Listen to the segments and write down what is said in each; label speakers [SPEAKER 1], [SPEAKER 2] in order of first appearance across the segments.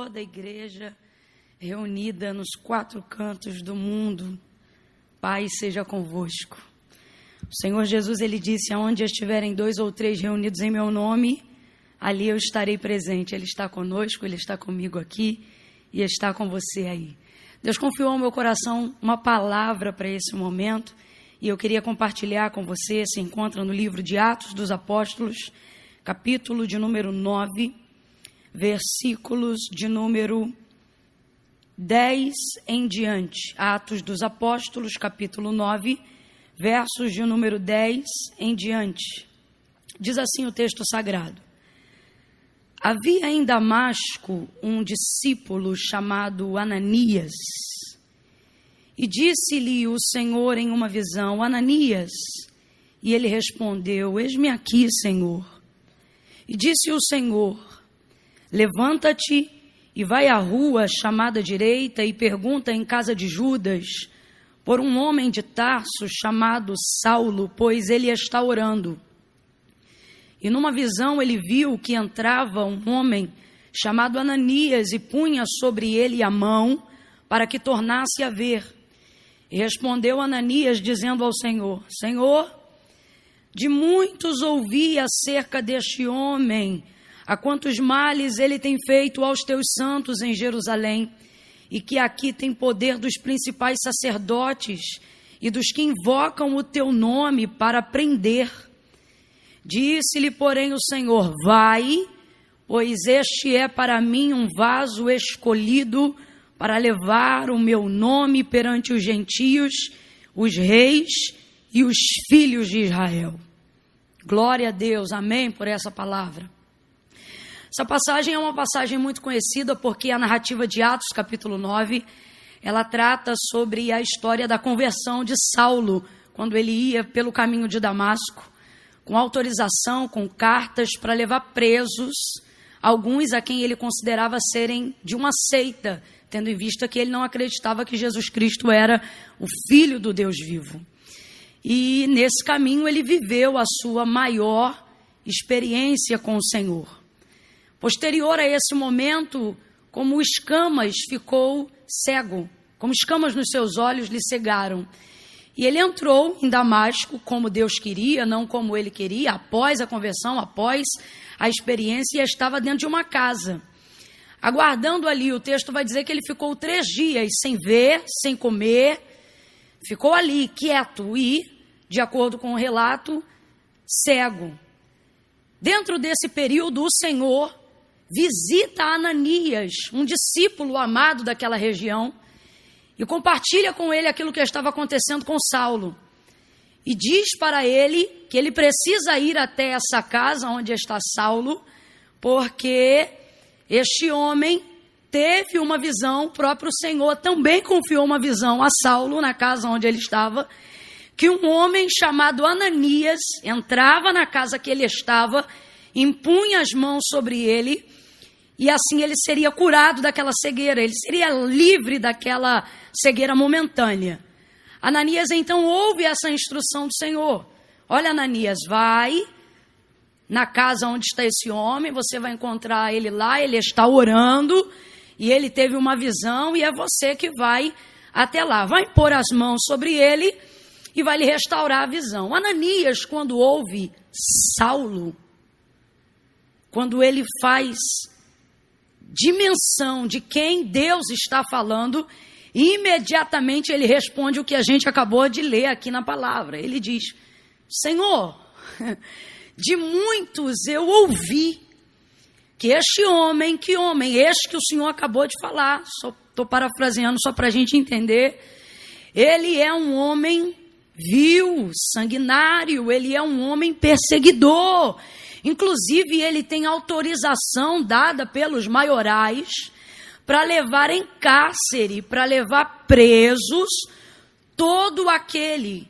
[SPEAKER 1] toda a igreja reunida nos quatro cantos do mundo. Pai seja convosco. O Senhor Jesus ele disse: "Aonde estiverem dois ou três reunidos em meu nome, ali eu estarei presente". Ele está conosco, ele está comigo aqui e está com você aí. Deus confiou ao meu coração uma palavra para esse momento e eu queria compartilhar com você. Se encontra no livro de Atos dos Apóstolos, capítulo de número 9, versículos de número 10 em diante. Atos dos Apóstolos, capítulo 9, versos de número 10 em diante. Diz assim o texto sagrado: Havia em Damasco um discípulo chamado Ananias. E disse-lhe o Senhor em uma visão: Ananias. E ele respondeu: Eis-me aqui, Senhor. E disse o Senhor: Levanta-te e vai à rua chamada direita e pergunta em casa de Judas por um homem de Tarso chamado Saulo, pois ele está orando. E numa visão ele viu que entrava um homem chamado Ananias e punha sobre ele a mão para que tornasse a ver. E respondeu Ananias, dizendo ao Senhor: Senhor, de muitos ouvi acerca deste homem, a quantos males ele tem feito aos teus santos em Jerusalém, e que aqui tem poder dos principais sacerdotes e dos que invocam o teu nome para prender Disse-lhe, porém, o Senhor: Vai, pois este é para mim um vaso escolhido para levar o meu nome perante os gentios, os reis e os filhos de Israel. Glória a Deus, amém por essa palavra. Essa passagem é uma passagem muito conhecida porque a narrativa de Atos, capítulo 9, ela trata sobre a história da conversão de Saulo, quando ele ia pelo caminho de Damasco com autorização, com cartas para levar presos alguns a quem ele considerava serem de uma seita, tendo em vista que ele não acreditava que Jesus Cristo era o Filho do Deus vivo. E nesse caminho ele viveu a sua maior experiência com o Senhor. Posterior a esse momento, como escamas ficou cego, como escamas nos seus olhos lhe cegaram. E ele entrou em Damasco como Deus queria, não como ele queria, após a conversão, após a experiência, e estava dentro de uma casa. Aguardando ali, o texto vai dizer que ele ficou três dias sem ver, sem comer, ficou ali quieto e, de acordo com o relato, cego. Dentro desse período, o Senhor visita Ananias, um discípulo amado daquela região, e compartilha com ele aquilo que estava acontecendo com Saulo. E diz para ele que ele precisa ir até essa casa onde está Saulo, porque este homem teve uma visão, o próprio Senhor também confiou uma visão a Saulo na casa onde ele estava, que um homem chamado Ananias entrava na casa que ele estava, impunha as mãos sobre ele e assim ele seria curado daquela cegueira, ele seria livre daquela cegueira momentânea. Ananias então ouve essa instrução do Senhor. Olha, Ananias, vai na casa onde está esse homem, você vai encontrar ele lá, ele está orando e ele teve uma visão e é você que vai até lá. Vai pôr as mãos sobre ele e vai lhe restaurar a visão. Ananias, quando ouve Saulo, quando ele faz dimensão de quem Deus está falando, imediatamente ele responde o que a gente acabou de ler aqui na palavra. Ele diz: Senhor, de muitos eu ouvi que este homem, que homem, este que o Senhor acabou de falar, estou parafraseando só para a gente entender, ele é um homem vil, sanguinário, ele é um homem perseguidor, Inclusive, ele tem autorização dada pelos maiorais para levar em cárcere, para levar presos todo aquele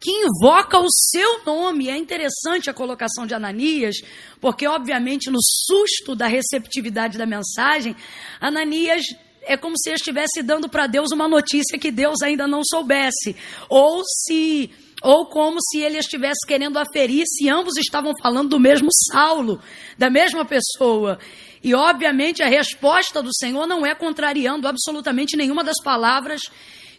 [SPEAKER 1] que invoca o seu nome. É interessante a colocação de Ananias, porque, obviamente, no susto da receptividade da mensagem, Ananias é como se estivesse dando para Deus uma notícia que Deus ainda não soubesse. Ou se ou como se ele estivesse querendo aferir se ambos estavam falando do mesmo Saulo, da mesma pessoa. E obviamente a resposta do Senhor não é contrariando absolutamente nenhuma das palavras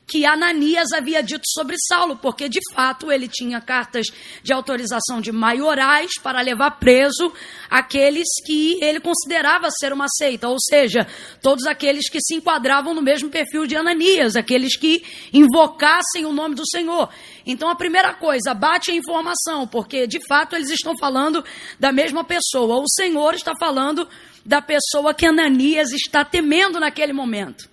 [SPEAKER 1] que Ananias havia dito sobre Saulo, porque de fato ele tinha cartas de autorização de maiorais para levar preso aqueles que ele considerava ser uma seita, ou seja, todos aqueles que se enquadravam no mesmo perfil de Ananias, aqueles que invocassem o nome do Senhor. Então a primeira coisa, bate a informação, porque de fato eles estão falando da mesma pessoa. O Senhor está falando da pessoa que Ananias está temendo naquele momento.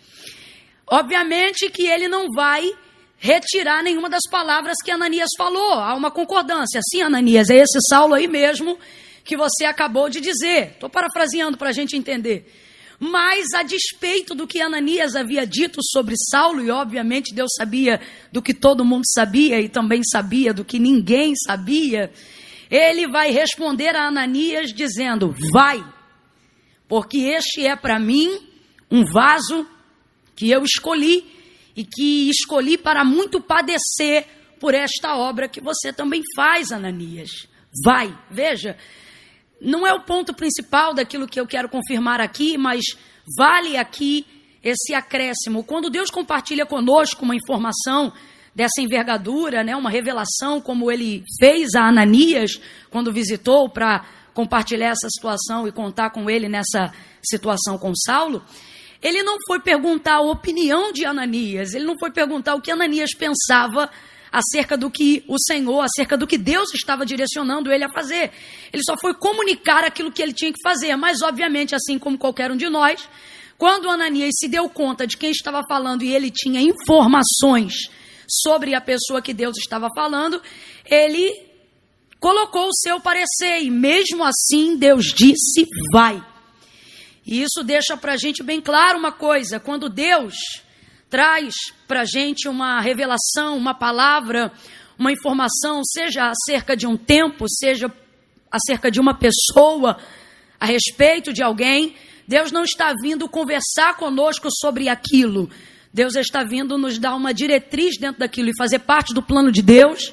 [SPEAKER 1] Obviamente que ele não vai retirar nenhuma das palavras que Ananias falou. Há uma concordância. Sim, Ananias, é esse Saulo aí mesmo que você acabou de dizer. Estou parafraseando para a gente entender. Mas, a despeito do que Ananias havia dito sobre Saulo, e obviamente Deus sabia do que todo mundo sabia e também sabia do que ninguém sabia, ele vai responder a Ananias dizendo: Vai, porque este é para mim um vaso que eu escolhi e que escolhi para muito padecer por esta obra que você também faz, Ananias. Vai, veja, não é o ponto principal daquilo que eu quero confirmar aqui, mas vale aqui esse acréscimo. Quando Deus compartilha conosco uma informação dessa envergadura, né, uma revelação como ele fez a Ananias quando visitou para compartilhar essa situação e contar com ele nessa situação com Saulo, ele não foi perguntar a opinião de Ananias, ele não foi perguntar o que Ananias pensava acerca do que o Senhor, acerca do que Deus estava direcionando ele a fazer. Ele só foi comunicar aquilo que ele tinha que fazer, mas obviamente, assim como qualquer um de nós, quando Ananias se deu conta de quem estava falando e ele tinha informações sobre a pessoa que Deus estava falando, ele colocou o seu parecer e mesmo assim Deus disse: vai. E isso deixa para a gente bem claro uma coisa: quando Deus traz para a gente uma revelação, uma palavra, uma informação, seja acerca de um tempo, seja acerca de uma pessoa, a respeito de alguém, Deus não está vindo conversar conosco sobre aquilo. Deus está vindo nos dar uma diretriz dentro daquilo e fazer parte do plano de Deus.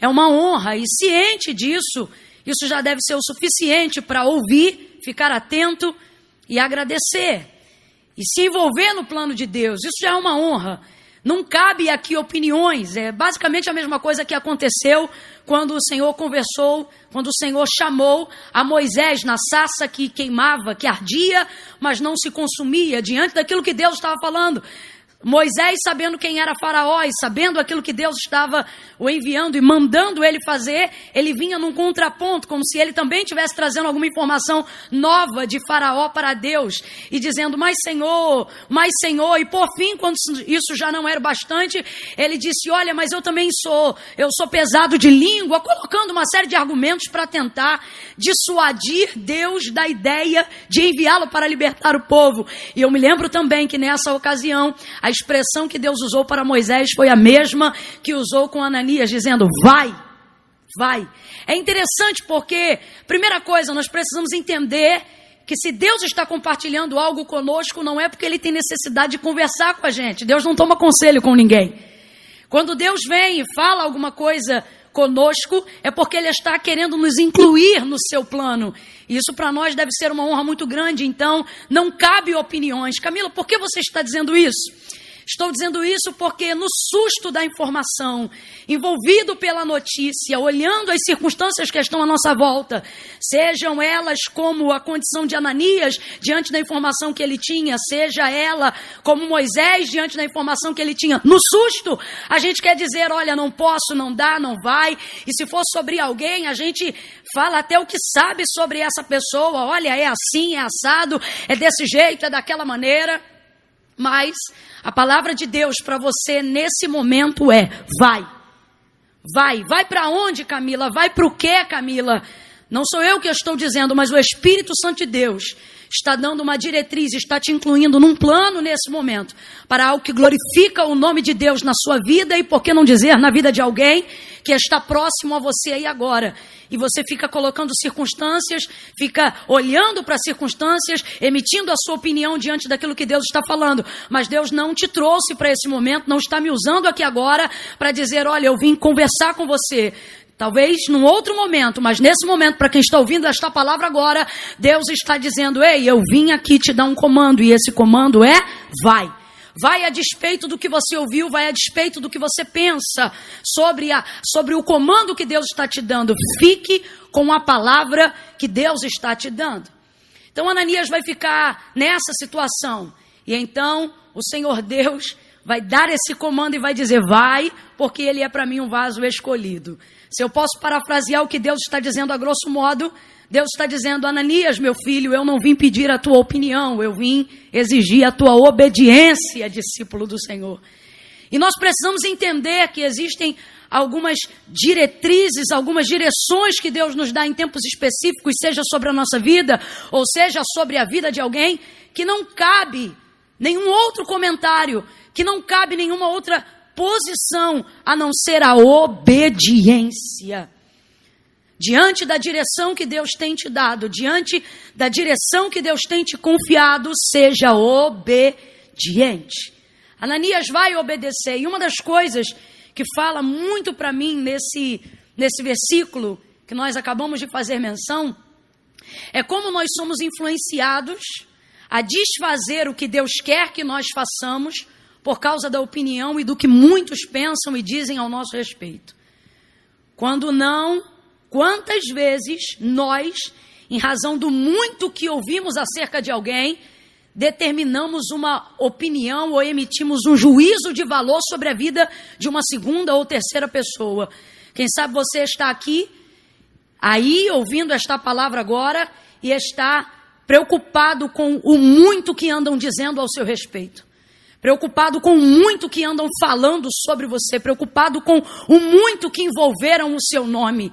[SPEAKER 1] É uma honra e ciente disso, isso já deve ser o suficiente para ouvir, ficar atento e agradecer e se envolver no plano de Deus. Isso já é uma honra. Não cabe aqui opiniões, é basicamente a mesma coisa que aconteceu quando o Senhor conversou, quando o Senhor chamou a Moisés na sassa que queimava, que ardia, mas não se consumia, diante daquilo que Deus estava falando. Moisés, sabendo quem era Faraó e sabendo aquilo que Deus estava o enviando e mandando ele fazer, ele vinha num contraponto, como se ele também estivesse trazendo alguma informação nova de Faraó para Deus e dizendo: Mas Senhor, mas Senhor. E por fim, quando isso já não era bastante, ele disse: Olha, mas eu também sou, eu sou pesado de língua, colocando uma série de argumentos para tentar dissuadir Deus da ideia de enviá-lo para libertar o povo. E eu me lembro também que nessa ocasião, expressão que Deus usou para Moisés foi a mesma que usou com Ananias, dizendo: vai, vai. É interessante porque, primeira coisa, nós precisamos entender que se Deus está compartilhando algo conosco, não é porque Ele tem necessidade de conversar com a gente. Deus não toma conselho com ninguém. Quando Deus vem e fala alguma coisa conosco, é porque Ele está querendo nos incluir no seu plano. Isso para nós deve ser uma honra muito grande, então não cabe opiniões. Camila, por que você está dizendo isso? Estou dizendo isso porque, no susto da informação, envolvido pela notícia, olhando as circunstâncias que estão à nossa volta, sejam elas como a condição de Ananias diante da informação que ele tinha, seja ela como Moisés diante da informação que ele tinha, no susto, a gente quer dizer: olha, não posso, não dá, não vai, e se for sobre alguém, a gente fala até o que sabe sobre essa pessoa, olha, é assim, é assado, é desse jeito, é daquela maneira. Mas a palavra de Deus para você nesse momento é: vai. Vai. Vai para onde, Camila? Vai para o quê, Camila? Não sou eu que estou dizendo, mas o Espírito Santo de Deus está dando uma diretriz, está te incluindo num plano nesse momento, para algo que glorifica o nome de Deus na sua vida e, por que não dizer, na vida de alguém que está próximo a você aí agora. E você fica colocando circunstâncias, fica olhando para as circunstâncias, emitindo a sua opinião diante daquilo que Deus está falando. Mas Deus não te trouxe para esse momento, não está me usando aqui agora para dizer: olha, eu vim conversar com você. Talvez num outro momento, mas nesse momento, para quem está ouvindo esta palavra agora, Deus está dizendo: Ei, eu vim aqui te dar um comando, e esse comando é: vai. Vai a despeito do que você ouviu, vai a despeito do que você pensa sobre, a, sobre o comando que Deus está te dando. Fique com a palavra que Deus está te dando. Então Ananias vai ficar nessa situação. E então o Senhor Deus vai dar esse comando e vai dizer: vai, porque ele é para mim um vaso escolhido. Se eu posso parafrasear o que Deus está dizendo a grosso modo, Deus está dizendo: Ananias, meu filho, eu não vim pedir a tua opinião, eu vim exigir a tua obediência, discípulo do Senhor. E nós precisamos entender que existem algumas diretrizes, algumas direções que Deus nos dá em tempos específicos, seja sobre a nossa vida, ou seja sobre a vida de alguém, que não cabe nenhum outro comentário, que não cabe nenhuma outra posição a não ser a obediência. Diante da direção que Deus tem te dado, diante da direção que Deus tem te confiado, seja obediente. Ananias vai obedecer. E uma das coisas que fala muito para mim nesse, nesse versículo que nós acabamos de fazer menção é como nós somos influenciados a desfazer o que Deus quer que nós façamos por causa da opinião e do que muitos pensam e dizem ao nosso respeito. Quando não, quantas vezes nós, em razão do muito que ouvimos acerca de alguém, determinamos uma opinião ou emitimos um juízo de valor sobre a vida de uma segunda ou terceira pessoa. Quem sabe você está aqui, aí, ouvindo esta palavra agora, e está preocupado com o muito que andam dizendo ao seu respeito preocupado com o muito que andam falando sobre você, preocupado com o muito que envolveram o seu nome.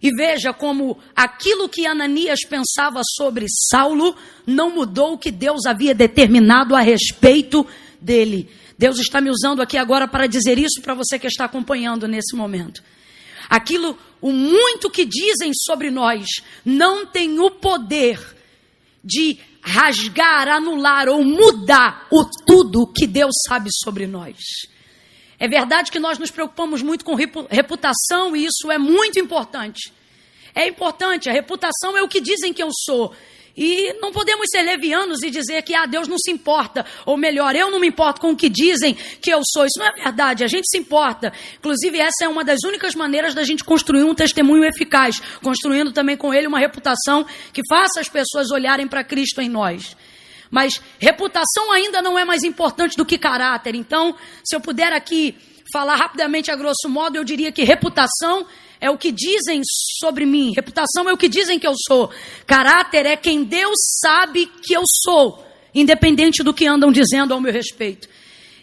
[SPEAKER 1] E veja como aquilo que Ananias pensava sobre Saulo não mudou o que Deus havia determinado a respeito dele. Deus está me usando aqui agora para dizer isso para você que está acompanhando nesse momento. Aquilo, o muito que dizem sobre nós, não tem o poder de rasgar, anular ou mudar o tudo que Deus sabe sobre nós. É verdade que nós nos preocupamos muito com reputação e isso é muito importante. É importante, a reputação é o que dizem que eu sou. E não podemos ser levianos e dizer que ah, Deus não se importa, ou melhor, eu não me importo com o que dizem que eu sou. Isso não é verdade, a gente se importa. Inclusive, essa é uma das únicas maneiras da gente construir um testemunho eficaz, construindo também com ele uma reputação que faça as pessoas olharem para Cristo em nós. Mas reputação ainda não é mais importante do que caráter. Então, se eu puder aqui falar rapidamente a grosso modo, eu diria que reputação é o que dizem sobre mim, reputação é o que dizem que eu sou, caráter é quem Deus sabe que eu sou, independente do que andam dizendo ao meu respeito.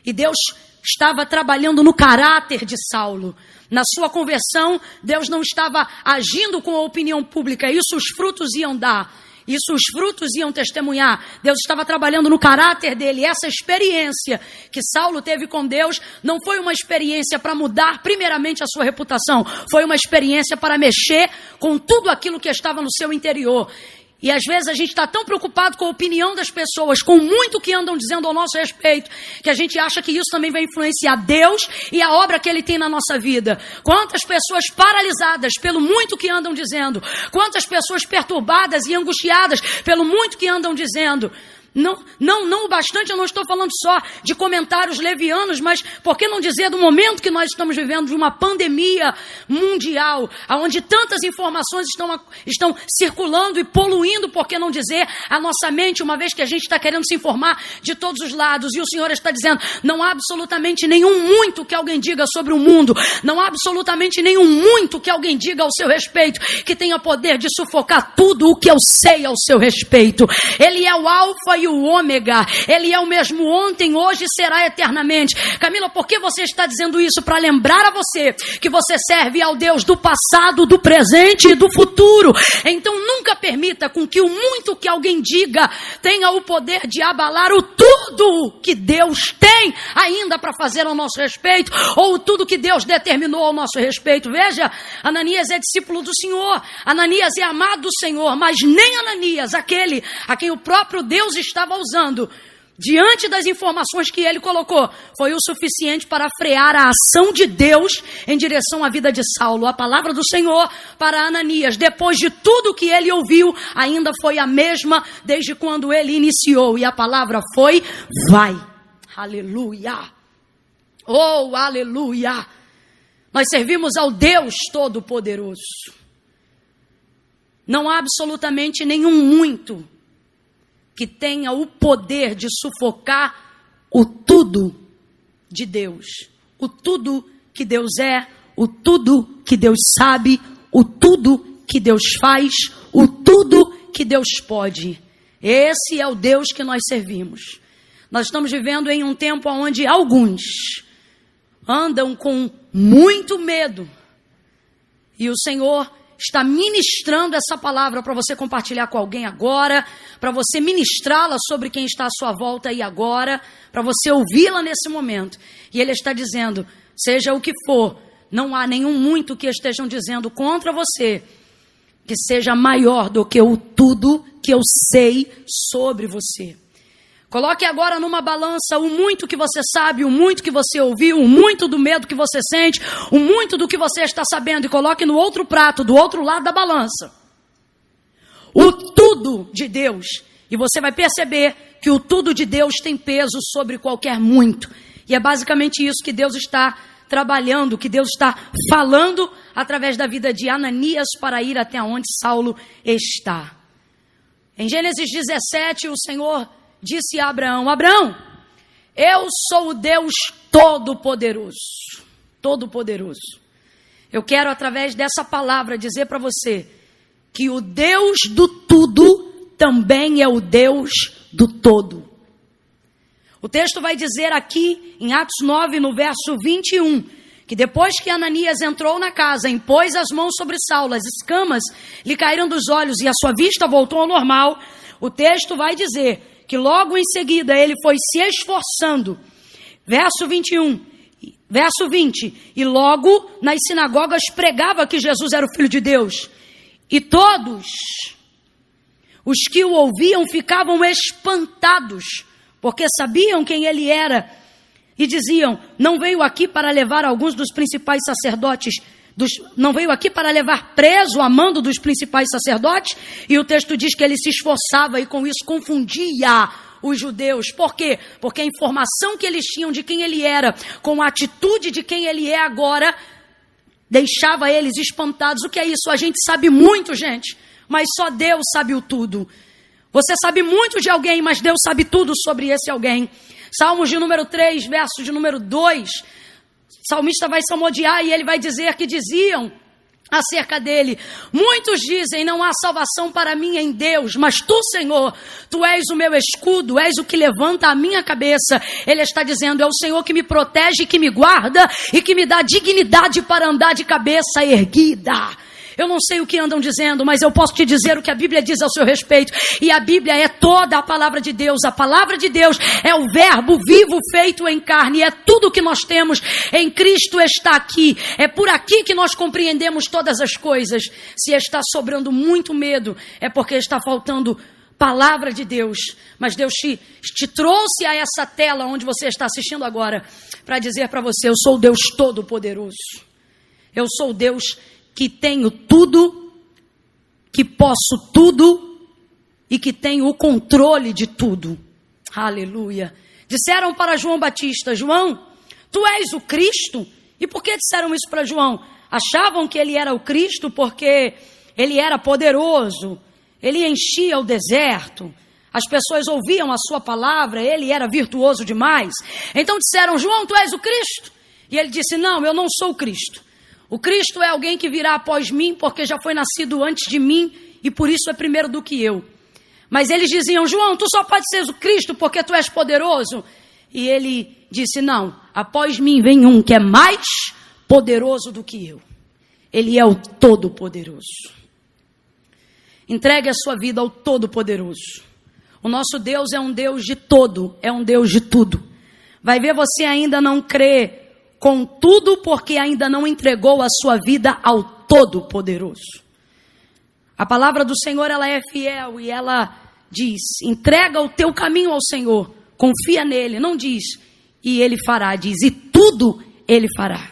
[SPEAKER 1] E Deus estava trabalhando no caráter de Saulo. Na sua conversão, Deus não estava agindo com a opinião pública, isso os frutos iam dar. Isso os frutos iam testemunhar. Deus estava trabalhando no caráter dele. Essa experiência que Saulo teve com Deus não foi uma experiência para mudar, primeiramente, a sua reputação. Foi uma experiência para mexer com tudo aquilo que estava no seu interior. E às vezes a gente está tão preocupado com a opinião das pessoas, com muito que andam dizendo ao nosso respeito, que a gente acha que isso também vai influenciar Deus e a obra que Ele tem na nossa vida. Quantas pessoas paralisadas pelo muito que andam dizendo, quantas pessoas perturbadas e angustiadas pelo muito que andam dizendo. Não, não, não o bastante, eu não estou falando só de comentários levianos, mas por que não dizer do momento que nós estamos vivendo de uma pandemia mundial, onde tantas informações estão, estão circulando e poluindo, por que não dizer a nossa mente, uma vez que a gente está querendo se informar de todos os lados, e o Senhor está dizendo: não há absolutamente nenhum muito que alguém diga sobre o mundo, não há absolutamente nenhum muito que alguém diga ao seu respeito, que tenha poder de sufocar tudo o que eu sei ao seu respeito. Ele é o Alfa e e o ômega. Ele é o mesmo ontem, hoje e será eternamente. Camila, por que você está dizendo isso? Para lembrar a você que você serve ao Deus do passado, do presente e do futuro. Então nunca permita com que o muito que alguém diga tenha o poder de abalar o tudo que Deus tem ainda para fazer ao nosso respeito, ou tudo que Deus determinou ao nosso respeito. Veja, Ananias é discípulo do Senhor, Ananias é amado do Senhor, mas nem Ananias, aquele a quem o próprio Deus estava usando, diante das informações que ele colocou, foi o suficiente para frear a ação de Deus em direção à vida de Saulo. A palavra do Senhor para Ananias, depois de tudo que ele ouviu, ainda foi a mesma desde quando ele iniciou. E a palavra foi: vai. Aleluia. Oh, aleluia. Nós servimos ao Deus Todo-Poderoso. Não há absolutamente nenhum muito que tenha o poder de sufocar o tudo de Deus. O tudo que Deus é, o tudo que Deus sabe, o tudo que Deus faz, o tudo que Deus pode. Esse é o Deus que nós servimos. Nós estamos vivendo em um tempo onde alguns andam com muito medo. E o Senhor está ministrando essa palavra para você compartilhar com alguém agora, para você ministrá-la sobre quem está à sua volta aí agora, para você ouvi-la nesse momento. E ele está dizendo: seja o que for, não há nenhum muito que estejam dizendo contra você que seja maior do que o tudo que eu sei sobre você. Coloque agora numa balança o muito que você sabe, o muito que você ouviu, o muito do medo que você sente, o muito do que você está sabendo e coloque no outro prato, do outro lado da balança. O tudo de Deus. E você vai perceber que o tudo de Deus tem peso sobre qualquer muito. E é basicamente isso que Deus está trabalhando, que Deus está falando através da vida de Ananias para ir até onde Saulo está. Em Gênesis 17, o Senhor disse a Abraão: Abraão, eu sou o Deus Todo-Poderoso. Todo-Poderoso. Eu quero, através dessa palavra, dizer para você que o Deus do tudo também é o Deus do todo. O texto vai dizer aqui, em Atos 9, no verso 21, que depois que Ananias entrou na casa, impôs as mãos sobre Saulo, as escamas lhe caíram dos olhos e a sua vista voltou ao normal. O texto vai dizer que logo em seguida ele foi se esforçando. Verso 21, verso 20. E logo nas sinagogas pregava que Jesus era o Filho de Deus. E todos os que o ouviam ficavam espantados, porque sabiam quem ele era. E diziam: Não veio aqui para levar alguns dos principais sacerdotes dos, não veio aqui para levar preso a mando dos principais sacerdotes? E o texto diz que ele se esforçava e com isso confundia os judeus. Por quê? Porque a informação que eles tinham de quem ele era, com a atitude de quem ele é agora, deixava eles espantados. O que é isso? A gente sabe muito, gente, mas só Deus sabe o tudo. Você sabe muito de alguém, mas Deus sabe tudo sobre esse alguém. Salmos de número 3, verso de número 2 salmista vai salmodiar e ele vai dizer que diziam acerca dele. Muitos dizem: não há salvação para mim em Deus, mas tu, Senhor, tu és o meu escudo, és o que levanta a minha cabeça. Ele está dizendo: é o Senhor que me protege, que me guarda e que me dá dignidade para andar de cabeça erguida. Eu não sei o que andam dizendo, mas eu posso te dizer o que a Bíblia diz ao seu respeito. E a Bíblia é toda a palavra de Deus. A palavra de Deus é o Verbo vivo feito em carne. É tudo que nós temos em Cristo está aqui. É por aqui que nós compreendemos todas as coisas. Se está sobrando muito medo, é porque está faltando palavra de Deus. Mas Deus te, te trouxe a essa tela onde você está assistindo agora para dizer para você: Eu sou Deus Todo-Poderoso. Eu sou Deus que tenho tudo, que posso tudo e que tenho o controle de tudo. Aleluia. Disseram para João Batista: João, tu és o Cristo? E por que disseram isso para João? Achavam que ele era o Cristo porque ele era poderoso, ele enchia o deserto, as pessoas ouviam a sua palavra, ele era virtuoso demais. Então disseram: João, tu és o Cristo? E ele disse: Não, eu não sou o Cristo. O Cristo é alguém que virá após mim, porque já foi nascido antes de mim e por isso é primeiro do que eu. Mas eles diziam: João, tu só pode ser o Cristo porque tu és poderoso. E ele disse: Não, após mim vem um que é mais poderoso do que eu. Ele é o Todo-Poderoso. Entregue a sua vida ao Todo-Poderoso. O nosso Deus é um Deus de todo, é um Deus de tudo. Vai ver você ainda não crê com tudo porque ainda não entregou a sua vida ao Todo-Poderoso. A palavra do Senhor ela é fiel e ela diz: entrega o teu caminho ao Senhor, confia nele. Não diz e ele fará, diz e tudo ele fará.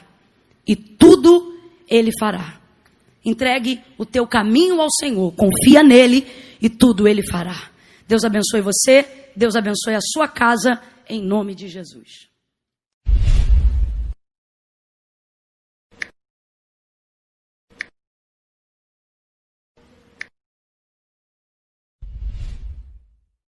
[SPEAKER 1] E tudo ele fará. Entregue o teu caminho ao Senhor, confia nele e tudo ele fará. Deus abençoe você, Deus abençoe a sua casa, em nome de Jesus.